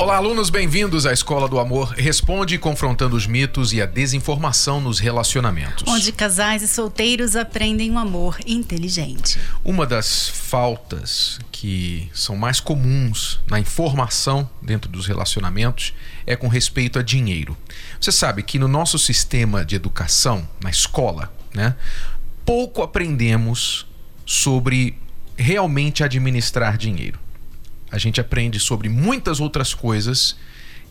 Olá, alunos, bem-vindos à Escola do Amor Responde, confrontando os mitos e a desinformação nos relacionamentos. Onde casais e solteiros aprendem um amor inteligente. Uma das faltas que são mais comuns na informação dentro dos relacionamentos é com respeito a dinheiro. Você sabe que no nosso sistema de educação, na escola, né, pouco aprendemos sobre realmente administrar dinheiro a gente aprende sobre muitas outras coisas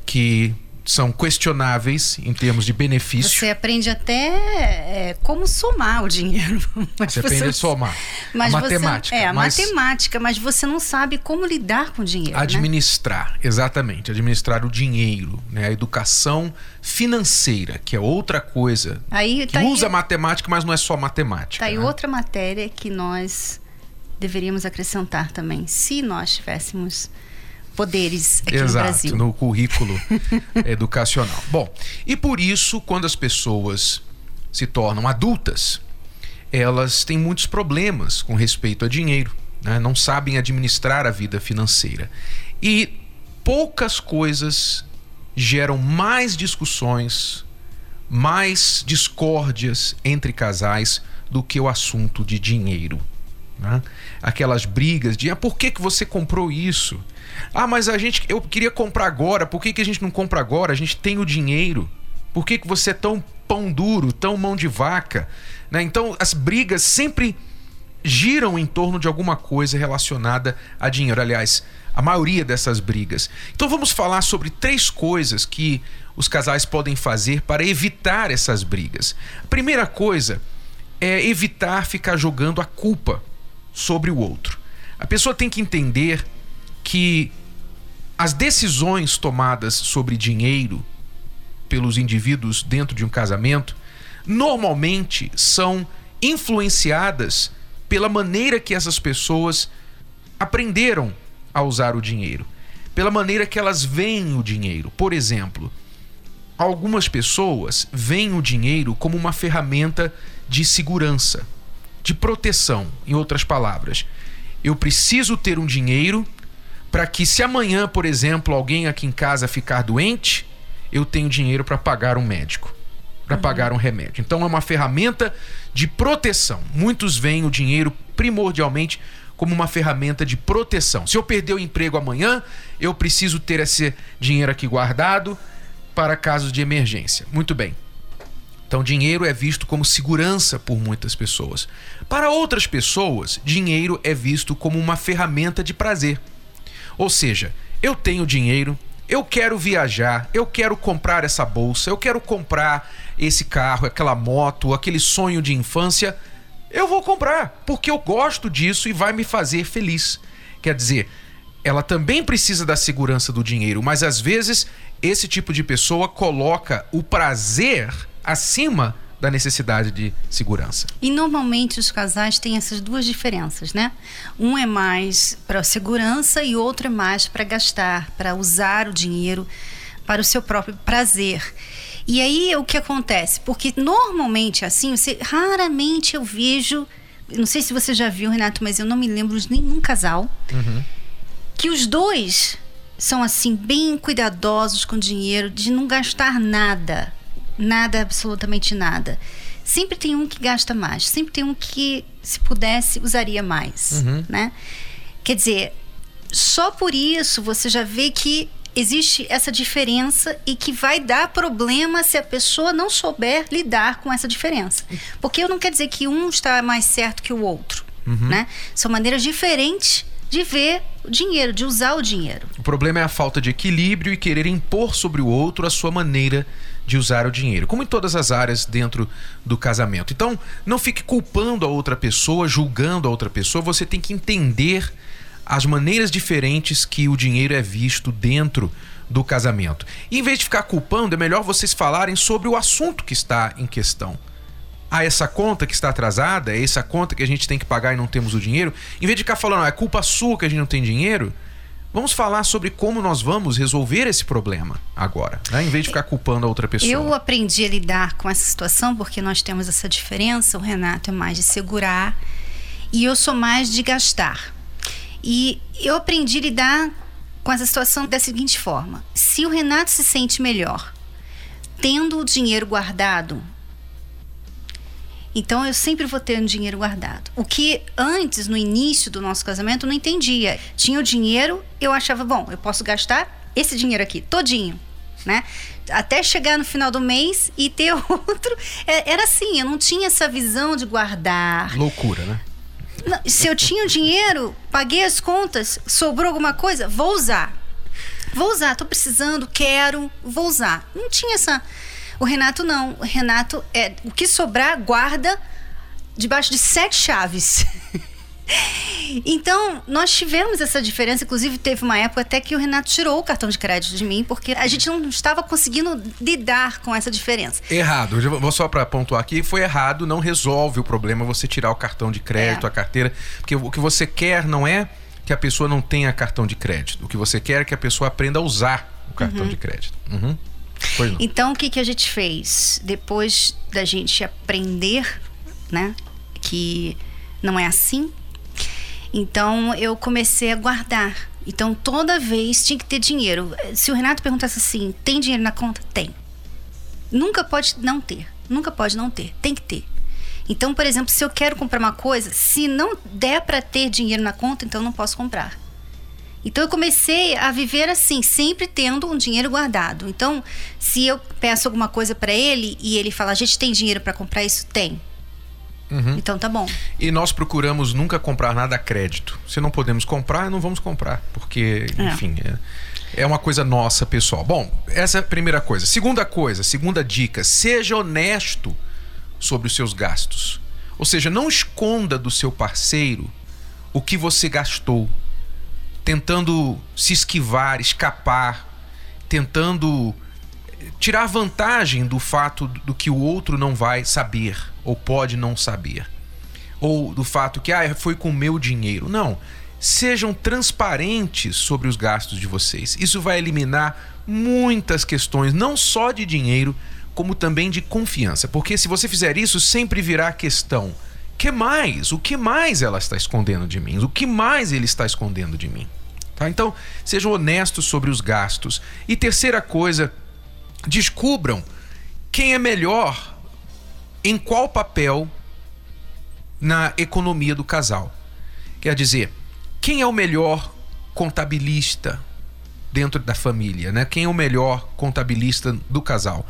que são questionáveis em termos de benefício. Você aprende até é, como somar o dinheiro. você aprende a somar. Mas a matemática. é, a mas... matemática, mas você não sabe como lidar com o dinheiro. Né? Administrar, né? exatamente. Administrar o dinheiro, né? A educação financeira, que é outra coisa. Aí, que tá usa aí... matemática, mas não é só matemática. Tá aí né? outra matéria que nós deveríamos acrescentar também, se nós tivéssemos poderes aqui Exato, no Brasil. no currículo educacional. Bom, e por isso, quando as pessoas se tornam adultas, elas têm muitos problemas com respeito a dinheiro, né? não sabem administrar a vida financeira. E poucas coisas geram mais discussões, mais discórdias entre casais do que o assunto de dinheiro. Né? Aquelas brigas de ah, por que, que você comprou isso? Ah, mas a gente eu queria comprar agora, por que, que a gente não compra agora? A gente tem o dinheiro. Por que, que você é tão pão duro, tão mão de vaca? Né? Então as brigas sempre giram em torno de alguma coisa relacionada a dinheiro. Aliás, a maioria dessas brigas. Então vamos falar sobre três coisas que os casais podem fazer para evitar essas brigas. A primeira coisa é evitar ficar jogando a culpa sobre o outro. A pessoa tem que entender que as decisões tomadas sobre dinheiro pelos indivíduos dentro de um casamento normalmente são influenciadas pela maneira que essas pessoas aprenderam a usar o dinheiro, pela maneira que elas veem o dinheiro. Por exemplo, algumas pessoas veem o dinheiro como uma ferramenta de segurança de proteção, em outras palavras. Eu preciso ter um dinheiro para que, se amanhã, por exemplo, alguém aqui em casa ficar doente, eu tenho dinheiro para pagar um médico, para uhum. pagar um remédio. Então é uma ferramenta de proteção. Muitos veem o dinheiro primordialmente como uma ferramenta de proteção. Se eu perder o emprego amanhã, eu preciso ter esse dinheiro aqui guardado para casos de emergência. Muito bem. Então, dinheiro é visto como segurança por muitas pessoas. Para outras pessoas, dinheiro é visto como uma ferramenta de prazer. Ou seja, eu tenho dinheiro, eu quero viajar, eu quero comprar essa bolsa, eu quero comprar esse carro, aquela moto, aquele sonho de infância. Eu vou comprar, porque eu gosto disso e vai me fazer feliz. Quer dizer, ela também precisa da segurança do dinheiro, mas às vezes esse tipo de pessoa coloca o prazer acima da necessidade de segurança. E normalmente os casais têm essas duas diferenças, né? Um é mais para segurança e outro é mais para gastar, para usar o dinheiro para o seu próprio prazer. E aí o que acontece? Porque normalmente assim, você, raramente eu vejo, não sei se você já viu, Renato, mas eu não me lembro de nenhum casal uhum. que os dois são assim bem cuidadosos com o dinheiro, de não gastar nada nada, absolutamente nada. Sempre tem um que gasta mais, sempre tem um que, se pudesse, usaria mais, uhum. né? Quer dizer, só por isso você já vê que existe essa diferença e que vai dar problema se a pessoa não souber lidar com essa diferença. Porque eu não quer dizer que um está mais certo que o outro, uhum. né? São maneiras diferentes de ver o dinheiro, de usar o dinheiro. O problema é a falta de equilíbrio e querer impor sobre o outro a sua maneira de usar o dinheiro, como em todas as áreas dentro do casamento. Então, não fique culpando a outra pessoa, julgando a outra pessoa, você tem que entender as maneiras diferentes que o dinheiro é visto dentro do casamento. E em vez de ficar culpando, é melhor vocês falarem sobre o assunto que está em questão. Ah, essa conta que está atrasada, é essa conta que a gente tem que pagar e não temos o dinheiro. Em vez de ficar falando, ah, é culpa sua que a gente não tem dinheiro, Vamos falar sobre como nós vamos resolver esse problema agora, né? em vez de ficar culpando a outra pessoa. Eu aprendi a lidar com essa situação porque nós temos essa diferença. O Renato é mais de segurar e eu sou mais de gastar. E eu aprendi a lidar com essa situação da seguinte forma: se o Renato se sente melhor tendo o dinheiro guardado, então eu sempre vou ter um dinheiro guardado. O que antes, no início do nosso casamento, eu não entendia. Tinha o dinheiro, eu achava, bom, eu posso gastar esse dinheiro aqui, todinho. Né? Até chegar no final do mês e ter outro. É, era assim, eu não tinha essa visão de guardar. Loucura, né? se eu tinha o dinheiro, paguei as contas, sobrou alguma coisa, vou usar. Vou usar, tô precisando, quero, vou usar. Não tinha essa o Renato não. O Renato é o que sobrar guarda debaixo de sete chaves. Então, nós tivemos essa diferença. Inclusive, teve uma época até que o Renato tirou o cartão de crédito de mim, porque a gente não estava conseguindo lidar com essa diferença. Errado. Vou só para pontuar aqui: foi errado, não resolve o problema você tirar o cartão de crédito, é. a carteira. Porque o que você quer não é que a pessoa não tenha cartão de crédito. O que você quer é que a pessoa aprenda a usar o cartão uhum. de crédito. Uhum. Então, o que, que a gente fez? Depois da gente aprender, né, que não é assim, então eu comecei a guardar. Então, toda vez tinha que ter dinheiro. Se o Renato perguntasse assim: tem dinheiro na conta? Tem. Nunca pode não ter. Nunca pode não ter. Tem que ter. Então, por exemplo, se eu quero comprar uma coisa, se não der para ter dinheiro na conta, então não posso comprar. Então eu comecei a viver assim, sempre tendo um dinheiro guardado. Então, se eu peço alguma coisa para ele e ele fala: "A gente tem dinheiro para comprar isso?" Tem. Uhum. Então tá bom. E nós procuramos nunca comprar nada a crédito. Se não podemos comprar, não vamos comprar, porque, é. enfim, é, é uma coisa nossa, pessoal. Bom, essa é a primeira coisa. Segunda coisa, segunda dica: seja honesto sobre os seus gastos. Ou seja, não esconda do seu parceiro o que você gastou tentando se esquivar, escapar, tentando tirar vantagem do fato do que o outro não vai saber ou pode não saber. Ou do fato que ah, foi com meu dinheiro. Não. Sejam transparentes sobre os gastos de vocês. Isso vai eliminar muitas questões, não só de dinheiro, como também de confiança. Porque se você fizer isso, sempre virá a questão: que mais? O que mais ela está escondendo de mim? O que mais ele está escondendo de mim? Tá? Então, sejam honestos sobre os gastos. E terceira coisa, descubram quem é melhor em qual papel na economia do casal. Quer dizer, quem é o melhor contabilista dentro da família, né? Quem é o melhor contabilista do casal?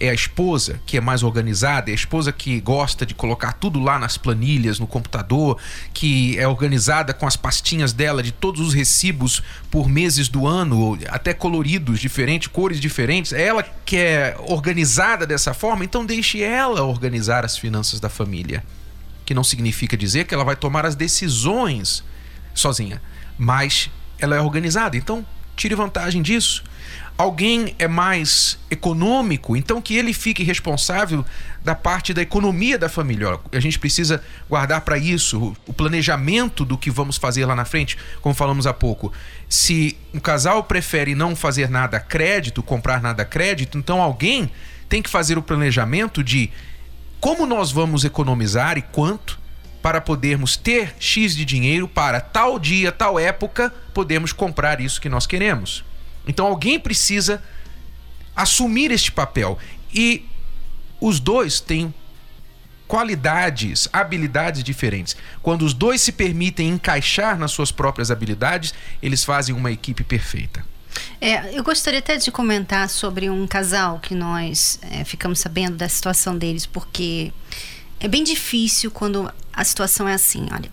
É a esposa que é mais organizada, é a esposa que gosta de colocar tudo lá nas planilhas, no computador, que é organizada com as pastinhas dela de todos os recibos por meses do ano, até coloridos diferentes, cores diferentes. É ela que é organizada dessa forma, então deixe ela organizar as finanças da família. Que não significa dizer que ela vai tomar as decisões sozinha, mas ela é organizada. Então, tire vantagem disso alguém é mais econômico, então que ele fique responsável da parte da economia da família. A gente precisa guardar para isso o planejamento do que vamos fazer lá na frente, como falamos há pouco. Se um casal prefere não fazer nada a crédito, comprar nada a crédito, então alguém tem que fazer o planejamento de como nós vamos economizar e quanto para podermos ter X de dinheiro para tal dia, tal época, podemos comprar isso que nós queremos. Então alguém precisa assumir este papel. E os dois têm qualidades, habilidades diferentes. Quando os dois se permitem encaixar nas suas próprias habilidades, eles fazem uma equipe perfeita. É, eu gostaria até de comentar sobre um casal que nós é, ficamos sabendo da situação deles, porque é bem difícil quando a situação é assim. Olha,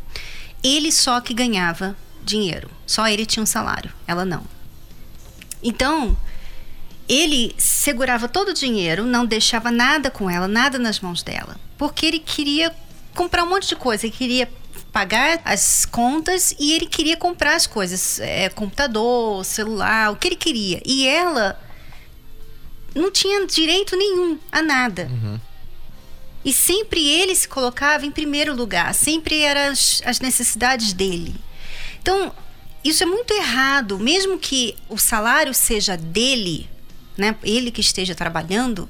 ele só que ganhava dinheiro, só ele tinha um salário, ela não. Então, ele segurava todo o dinheiro, não deixava nada com ela, nada nas mãos dela, porque ele queria comprar um monte de coisa, ele queria pagar as contas e ele queria comprar as coisas, é, computador, celular, o que ele queria. E ela não tinha direito nenhum a nada. Uhum. E sempre ele se colocava em primeiro lugar, sempre eram as, as necessidades dele. Então, isso é muito errado, mesmo que o salário seja dele, né? Ele que esteja trabalhando,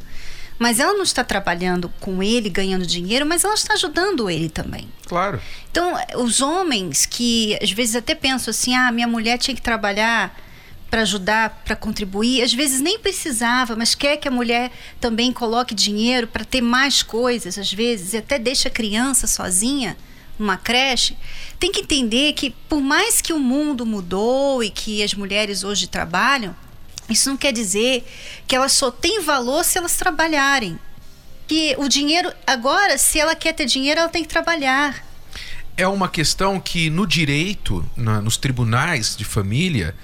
mas ela não está trabalhando com ele, ganhando dinheiro, mas ela está ajudando ele também. Claro. Então, os homens que às vezes até pensam assim: ah, minha mulher tinha que trabalhar para ajudar, para contribuir, às vezes nem precisava, mas quer que a mulher também coloque dinheiro para ter mais coisas, às vezes, e até deixa a criança sozinha numa creche, tem que entender que por mais que o mundo mudou e que as mulheres hoje trabalham, isso não quer dizer que elas só têm valor se elas trabalharem. Que o dinheiro, agora, se ela quer ter dinheiro, ela tem que trabalhar. É uma questão que no direito, na, nos tribunais de família,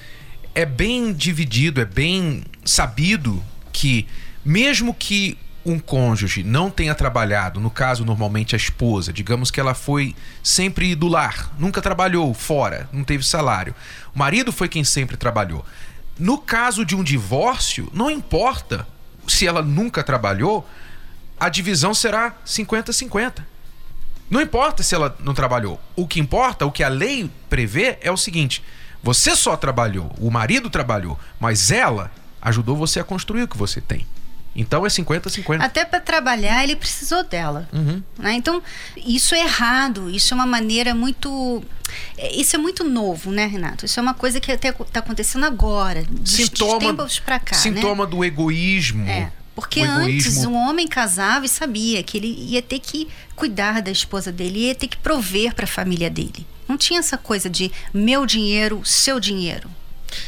é bem dividido, é bem sabido que, mesmo que um cônjuge não tenha trabalhado, no caso normalmente a esposa, digamos que ela foi sempre do lar, nunca trabalhou fora, não teve salário. O marido foi quem sempre trabalhou. No caso de um divórcio, não importa se ela nunca trabalhou, a divisão será 50-50. Não importa se ela não trabalhou. O que importa, o que a lei prevê é o seguinte: você só trabalhou, o marido trabalhou, mas ela ajudou você a construir o que você tem. Então é 50-50. Até para trabalhar, ele precisou dela. Uhum. Né? Então, isso é errado. Isso é uma maneira muito. É, isso é muito novo, né, Renato? Isso é uma coisa que até está acontecendo agora, de sintoma, tempos para cá. Sintoma né? do egoísmo. É. Porque antes um homem casava e sabia que ele ia ter que cuidar da esposa dele, ia ter que prover para a família dele. Não tinha essa coisa de meu dinheiro, seu dinheiro.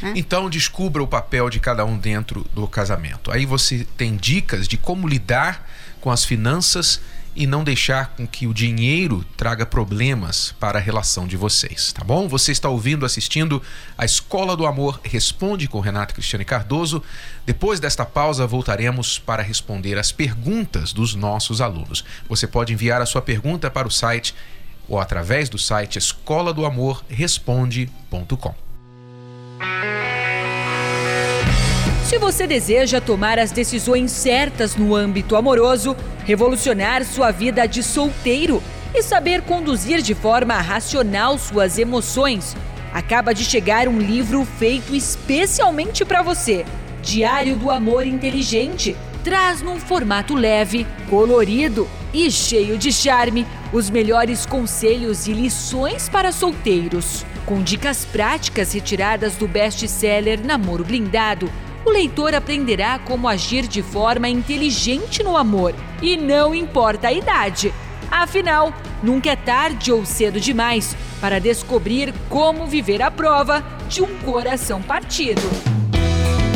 Né? Então descubra o papel de cada um dentro do casamento. Aí você tem dicas de como lidar com as finanças e não deixar com que o dinheiro traga problemas para a relação de vocês, tá bom? Você está ouvindo, assistindo a Escola do Amor Responde com Renato Cristiane Cardoso. Depois desta pausa, voltaremos para responder as perguntas dos nossos alunos. Você pode enviar a sua pergunta para o site ou através do site escola do amor responde.com. Se você deseja tomar as decisões certas no âmbito amoroso, revolucionar sua vida de solteiro e saber conduzir de forma racional suas emoções, acaba de chegar um livro feito especialmente para você. Diário do Amor Inteligente traz num formato leve, colorido e cheio de charme os melhores conselhos e lições para solteiros. Com dicas práticas retiradas do best-seller Namoro Blindado, o leitor aprenderá como agir de forma inteligente no amor e não importa a idade. Afinal, nunca é tarde ou cedo demais para descobrir como viver a prova de um coração partido.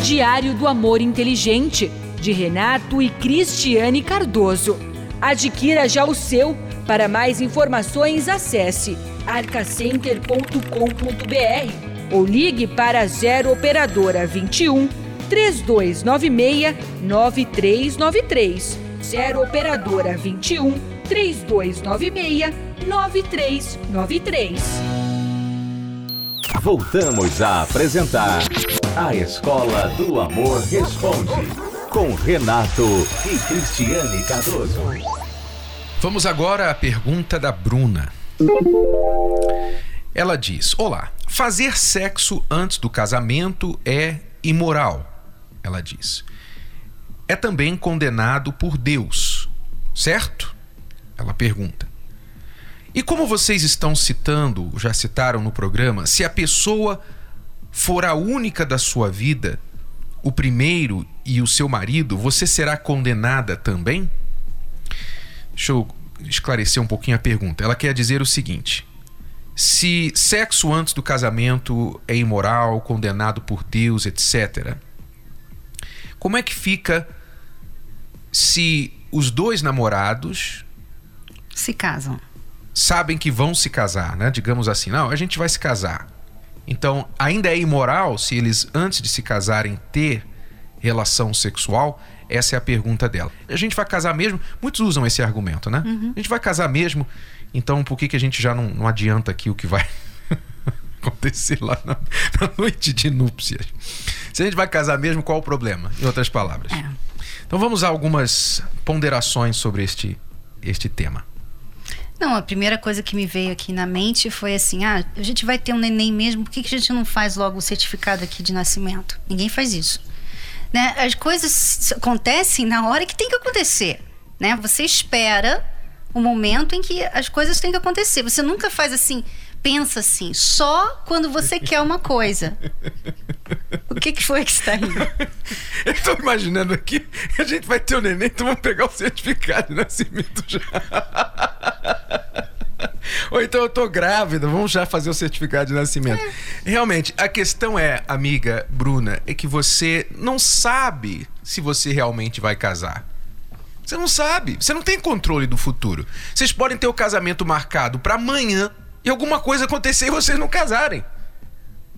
Diário do Amor Inteligente, de Renato e Cristiane Cardoso. Adquira já o seu. Para mais informações, acesse arcacenter.com.br ou ligue para 0 operadora 21 3296 9393. 0 operadora 21 3296 9393. Voltamos a apresentar A Escola do Amor Responde com Renato e Cristiane Cardoso. Vamos agora à pergunta da Bruna. Ela diz: Olá, fazer sexo antes do casamento é imoral ela diz. É também condenado por Deus, certo? Ela pergunta. E como vocês estão citando, já citaram no programa, se a pessoa for a única da sua vida, o primeiro e o seu marido, você será condenada também? Deixa eu esclarecer um pouquinho a pergunta. Ela quer dizer o seguinte: se sexo antes do casamento é imoral, condenado por Deus, etc., como é que fica se os dois namorados se casam? Sabem que vão se casar, né? Digamos assim, não, a gente vai se casar. Então, ainda é imoral se eles antes de se casarem ter relação sexual? Essa é a pergunta dela. A gente vai casar mesmo? Muitos usam esse argumento, né? Uhum. A gente vai casar mesmo, então por que, que a gente já não, não adianta aqui o que vai acontecer lá na, na, noite de núpcias. Se a gente vai casar mesmo, qual o problema? Em outras palavras. É. Então vamos a algumas ponderações sobre este, este tema. Não, a primeira coisa que me veio aqui na mente foi assim: ah, a gente vai ter um neném mesmo, por que, que a gente não faz logo o certificado aqui de nascimento? Ninguém faz isso. Né? As coisas acontecem na hora que tem que acontecer. Né? Você espera o momento em que as coisas têm que acontecer. Você nunca faz assim, pensa assim, só quando você quer uma coisa. O que, que foi que está rindo? Eu estou imaginando aqui, a gente vai ter o um neném, então vamos pegar o certificado de nascimento já. Ou então eu tô grávida, vamos já fazer o certificado de nascimento. É. Realmente, a questão é, amiga Bruna, é que você não sabe se você realmente vai casar. Você não sabe, você não tem controle do futuro. Vocês podem ter o casamento marcado para amanhã e alguma coisa acontecer e vocês não casarem.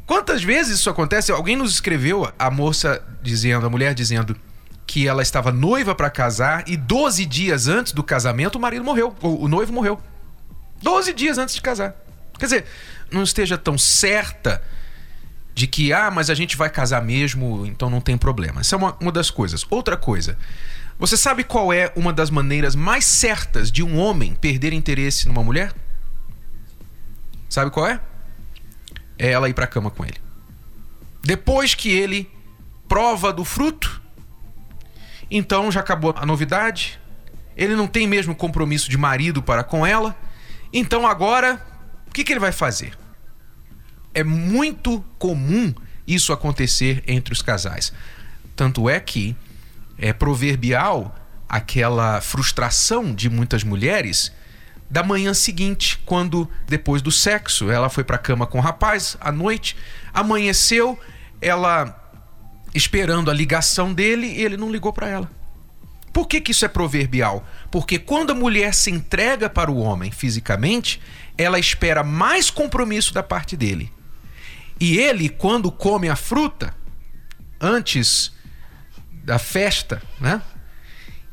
Quantas vezes isso acontece? Alguém nos escreveu, a moça dizendo, a mulher dizendo que ela estava noiva para casar e 12 dias antes do casamento o marido morreu, o, o noivo morreu. 12 dias antes de casar. Quer dizer, não esteja tão certa de que, ah, mas a gente vai casar mesmo, então não tem problema. Isso é uma, uma das coisas. Outra coisa, você sabe qual é uma das maneiras mais certas de um homem perder interesse numa mulher? Sabe qual é? É ela ir pra cama com ele. Depois que ele prova do fruto, então já acabou a novidade. Ele não tem mesmo compromisso de marido para com ela então agora, o que, que ele vai fazer? É muito comum isso acontecer entre os casais. Tanto é que é proverbial aquela frustração de muitas mulheres da manhã seguinte, quando depois do sexo ela foi para a cama com o rapaz à noite, amanheceu, ela esperando a ligação dele e ele não ligou para ela. Por que, que isso é proverbial? Porque quando a mulher se entrega para o homem fisicamente, ela espera mais compromisso da parte dele. E ele, quando come a fruta, antes da festa, né?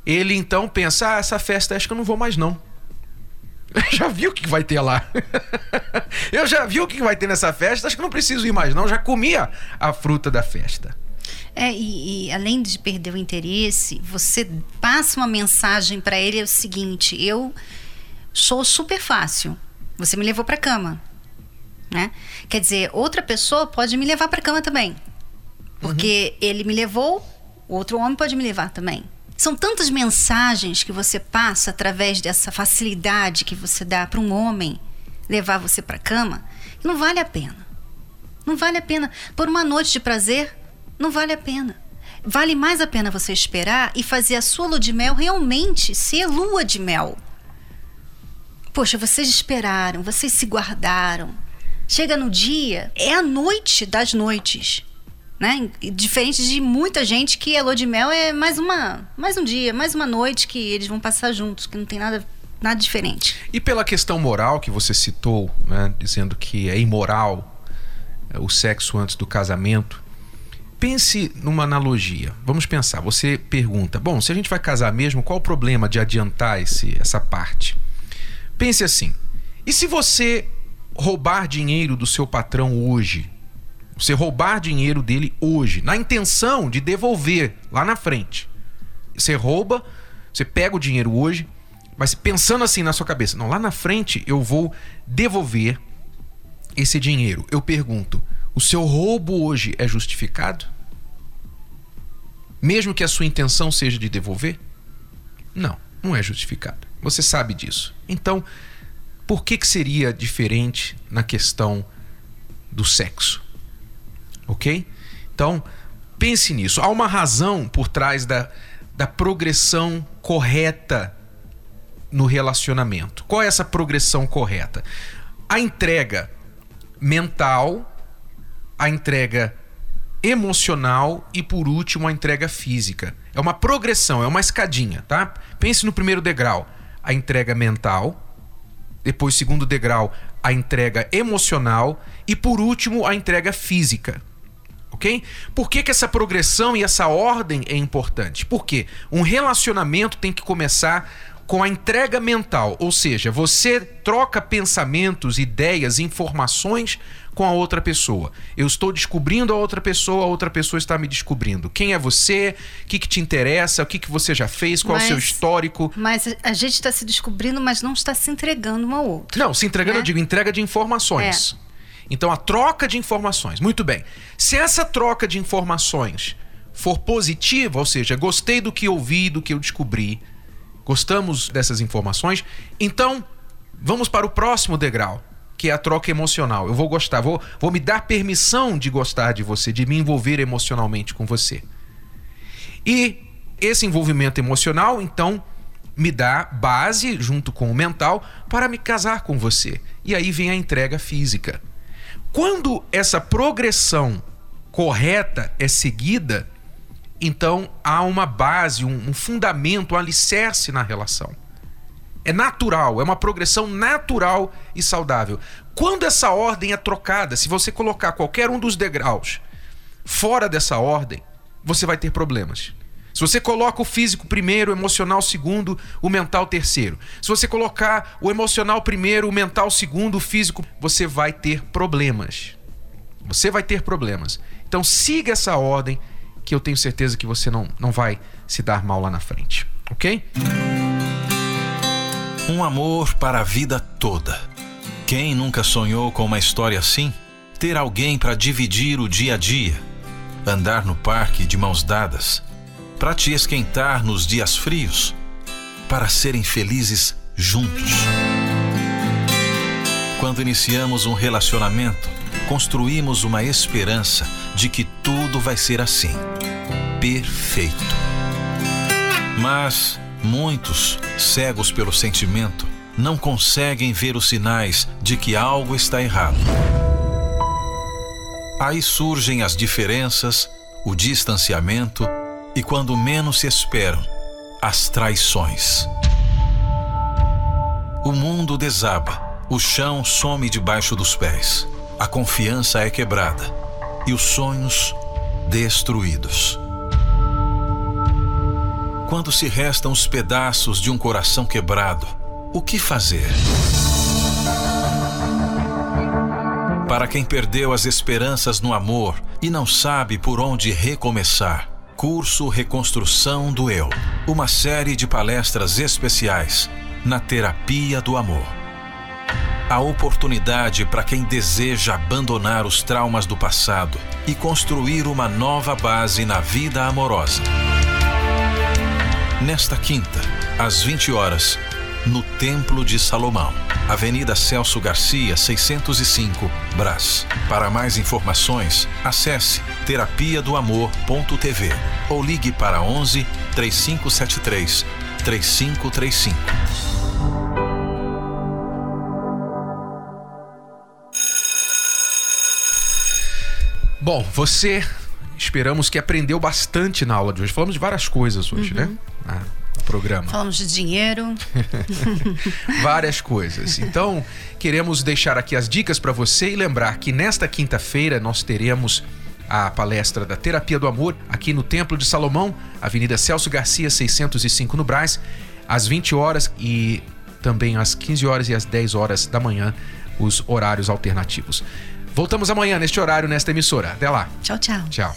Ele então pensa: ah, essa festa acho que eu não vou mais não. já vi o que vai ter lá. eu já vi o que vai ter nessa festa, acho que não preciso ir mais não, já comia a fruta da festa. É, e, e, além de perder o interesse, você passa uma mensagem para ele é o seguinte: eu sou super fácil. Você me levou para cama, né? Quer dizer, outra pessoa pode me levar para cama também, porque uhum. ele me levou, outro homem pode me levar também. São tantas mensagens que você passa através dessa facilidade que você dá para um homem levar você para cama, que não vale a pena. Não vale a pena por uma noite de prazer não vale a pena. Vale mais a pena você esperar e fazer a sua lua de mel realmente ser lua de mel. Poxa, vocês esperaram, vocês se guardaram. Chega no dia, é a noite das noites. Né? Diferente de muita gente que a lua de mel é mais uma, mais um dia, mais uma noite que eles vão passar juntos, que não tem nada nada diferente. E pela questão moral que você citou, né, dizendo que é imoral é, o sexo antes do casamento, Pense numa analogia. Vamos pensar. Você pergunta: bom, se a gente vai casar mesmo, qual o problema de adiantar esse, essa parte? Pense assim: e se você roubar dinheiro do seu patrão hoje? Você roubar dinheiro dele hoje, na intenção de devolver lá na frente. Você rouba, você pega o dinheiro hoje, mas pensando assim na sua cabeça: não, lá na frente eu vou devolver esse dinheiro. Eu pergunto: o seu roubo hoje é justificado? Mesmo que a sua intenção seja de devolver? Não, não é justificado. Você sabe disso. Então, por que, que seria diferente na questão do sexo? Ok? Então, pense nisso. Há uma razão por trás da, da progressão correta no relacionamento. Qual é essa progressão correta? A entrega mental a entrega emocional e por último a entrega física. É uma progressão, é uma escadinha, tá? Pense no primeiro degrau, a entrega mental, depois segundo degrau, a entrega emocional e por último a entrega física. OK? Por que, que essa progressão e essa ordem é importante? Porque um relacionamento tem que começar com a entrega mental, ou seja, você troca pensamentos, ideias, informações com a outra pessoa. Eu estou descobrindo a outra pessoa, a outra pessoa está me descobrindo. Quem é você? O que, que te interessa? O que, que você já fez? Qual mas, é o seu histórico? Mas a gente está se descobrindo, mas não está se entregando um ao outro. Não, se entregando, né? eu digo, entrega de informações. É. Então, a troca de informações. Muito bem. Se essa troca de informações for positiva, ou seja, gostei do que ouvi, do que eu descobri, gostamos dessas informações, então vamos para o próximo degrau, que é a troca emocional. Eu vou gostar, vou, vou me dar permissão de gostar de você, de me envolver emocionalmente com você. E esse envolvimento emocional, então, me dá base, junto com o mental, para me casar com você. E aí vem a entrega física. Quando essa progressão correta é seguida, então há uma base, um, fundamento, um alicerce na relação. É natural, é uma progressão natural e saudável. Quando essa ordem é trocada, se você colocar qualquer um dos degraus fora dessa ordem, você vai ter problemas. Se você coloca o físico primeiro, o emocional segundo, o mental terceiro. Se você colocar o emocional primeiro, o mental segundo, o físico, você vai ter problemas. Você vai ter problemas. Então siga essa ordem que eu tenho certeza que você não, não vai se dar mal lá na frente, ok? Um amor para a vida toda. Quem nunca sonhou com uma história assim? Ter alguém para dividir o dia a dia, andar no parque de mãos dadas, para te esquentar nos dias frios, para serem felizes juntos. Quando iniciamos um relacionamento, construímos uma esperança de que tudo vai ser assim. Perfeito. Mas muitos, cegos pelo sentimento, não conseguem ver os sinais de que algo está errado. Aí surgem as diferenças, o distanciamento e, quando menos se esperam, as traições. O mundo desaba, o chão some debaixo dos pés, a confiança é quebrada e os sonhos destruídos. Quando se restam os pedaços de um coração quebrado, o que fazer? Para quem perdeu as esperanças no amor e não sabe por onde recomeçar, Curso Reconstrução do Eu. Uma série de palestras especiais na terapia do amor a oportunidade para quem deseja abandonar os traumas do passado e construir uma nova base na vida amorosa. Nesta quinta, às 20 horas, no Templo de Salomão, Avenida Celso Garcia, 605, Brás. Para mais informações, acesse terapia do amor.tv ou ligue para 11 3573 3535. Bom, você esperamos que aprendeu bastante na aula de hoje. Falamos de várias coisas hoje, né? uhum. né? Ah, programa. Falamos de dinheiro. várias coisas. Então, queremos deixar aqui as dicas para você e lembrar que nesta quinta-feira nós teremos a palestra da Terapia do Amor aqui no Templo de Salomão, Avenida Celso Garcia, 605 no Brás, às 20 horas e também às 15 horas e às 10 horas da manhã, os horários alternativos. Voltamos amanhã neste horário, nesta emissora. Até lá. Tchau, tchau. Tchau.